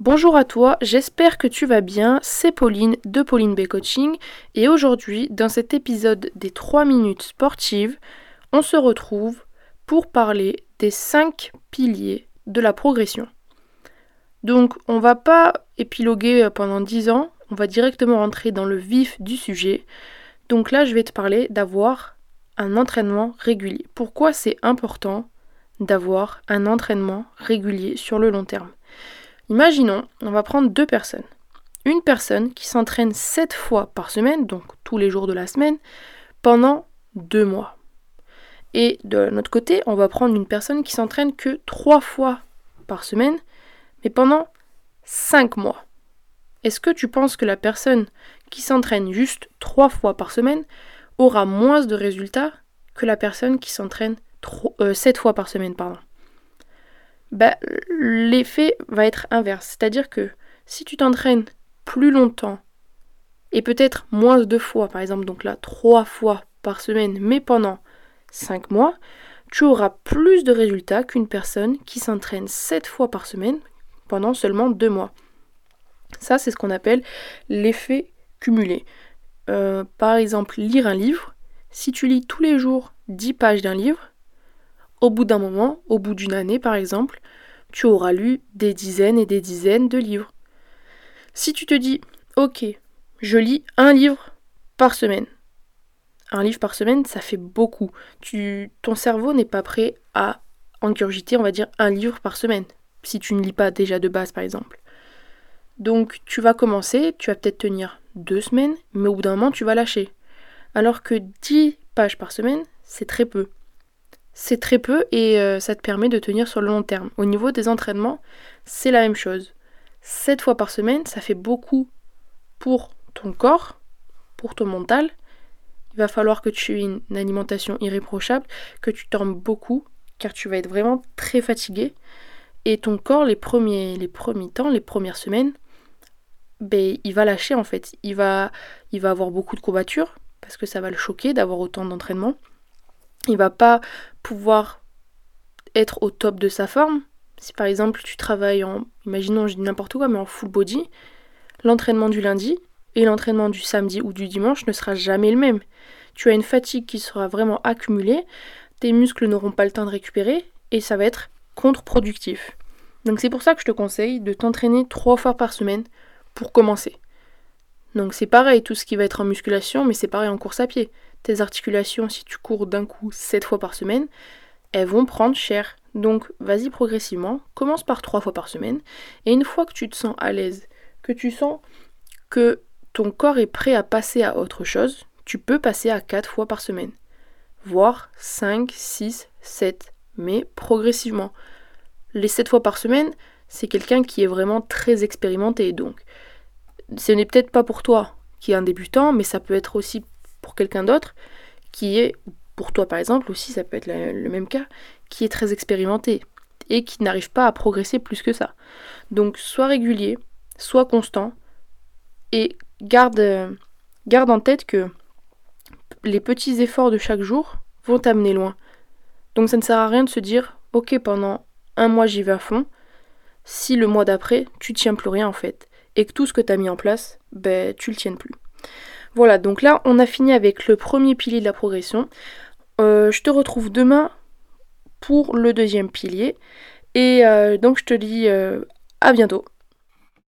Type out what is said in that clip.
Bonjour à toi, j'espère que tu vas bien. C'est Pauline de Pauline B Coaching et aujourd'hui, dans cet épisode des 3 minutes sportives, on se retrouve pour parler des 5 piliers de la progression. Donc, on va pas épiloguer pendant 10 ans, on va directement rentrer dans le vif du sujet. Donc là, je vais te parler d'avoir un entraînement régulier. Pourquoi c'est important d'avoir un entraînement régulier sur le long terme? Imaginons, on va prendre deux personnes. Une personne qui s'entraîne sept fois par semaine, donc tous les jours de la semaine, pendant deux mois. Et de notre côté, on va prendre une personne qui s'entraîne que trois fois par semaine, mais pendant cinq mois. Est-ce que tu penses que la personne qui s'entraîne juste trois fois par semaine aura moins de résultats que la personne qui s'entraîne euh, sept fois par semaine pardon? Bah, l'effet va être inverse. C'est-à-dire que si tu t'entraînes plus longtemps et peut-être moins de fois, par exemple, donc là, trois fois par semaine, mais pendant cinq mois, tu auras plus de résultats qu'une personne qui s'entraîne sept fois par semaine pendant seulement deux mois. Ça, c'est ce qu'on appelle l'effet cumulé. Euh, par exemple, lire un livre. Si tu lis tous les jours 10 pages d'un livre, au bout d'un moment, au bout d'une année par exemple, tu auras lu des dizaines et des dizaines de livres. Si tu te dis, ok, je lis un livre par semaine. Un livre par semaine, ça fait beaucoup. Ton cerveau n'est pas prêt à engurgiter, on va dire, un livre par semaine. Si tu ne lis pas déjà de base, par exemple. Donc, tu vas commencer, tu vas peut-être tenir deux semaines, mais au bout d'un moment, tu vas lâcher. Alors que 10 pages par semaine, c'est très peu c'est très peu et euh, ça te permet de tenir sur le long terme. Au niveau des entraînements, c'est la même chose. 7 fois par semaine, ça fait beaucoup pour ton corps, pour ton mental. Il va falloir que tu aies une, alimentation irréprochable, que tu dormes beaucoup, car tu vas être vraiment très fatigué. Et ton corps, les premiers, les premiers temps, les premières semaines, ben, il va lâcher en fait. Il va, il va avoir beaucoup de courbatures, parce que ça va le choquer d'avoir autant d'entraînement il va pas pouvoir être au top de sa forme. Si par exemple tu travailles en, imaginons je dis n'importe quoi, mais en full body, l'entraînement du lundi et l'entraînement du samedi ou du dimanche ne sera jamais le même. Tu as une fatigue qui sera vraiment accumulée, tes muscles n'auront pas le temps de récupérer et ça va être contre-productif. Donc c'est pour ça que je te conseille de t'entraîner trois fois par semaine pour commencer. Donc c'est pareil, tout ce qui va être en musculation, mais c'est pareil en course à pied articulations, si tu cours d'un coup 7 fois par semaine, elles vont prendre cher. Donc vas-y progressivement, commence par 3 fois par semaine, et une fois que tu te sens à l'aise, que tu sens que ton corps est prêt à passer à autre chose, tu peux passer à 4 fois par semaine, voire 5, 6, 7, mais progressivement. Les 7 fois par semaine, c'est quelqu'un qui est vraiment très expérimenté, donc ce n'est peut-être pas pour toi qui est un débutant, mais ça peut être aussi quelqu'un d'autre qui est, pour toi par exemple aussi, ça peut être le même cas, qui est très expérimenté et qui n'arrive pas à progresser plus que ça. Donc sois régulier, sois constant et garde, garde en tête que les petits efforts de chaque jour vont t'amener loin. Donc ça ne sert à rien de se dire ok pendant un mois j'y vais à fond, si le mois d'après tu tiens plus rien en fait, et que tout ce que tu as mis en place, ben tu le tiennes plus. Voilà, donc là, on a fini avec le premier pilier de la progression. Euh, je te retrouve demain pour le deuxième pilier. Et euh, donc, je te dis euh, à bientôt.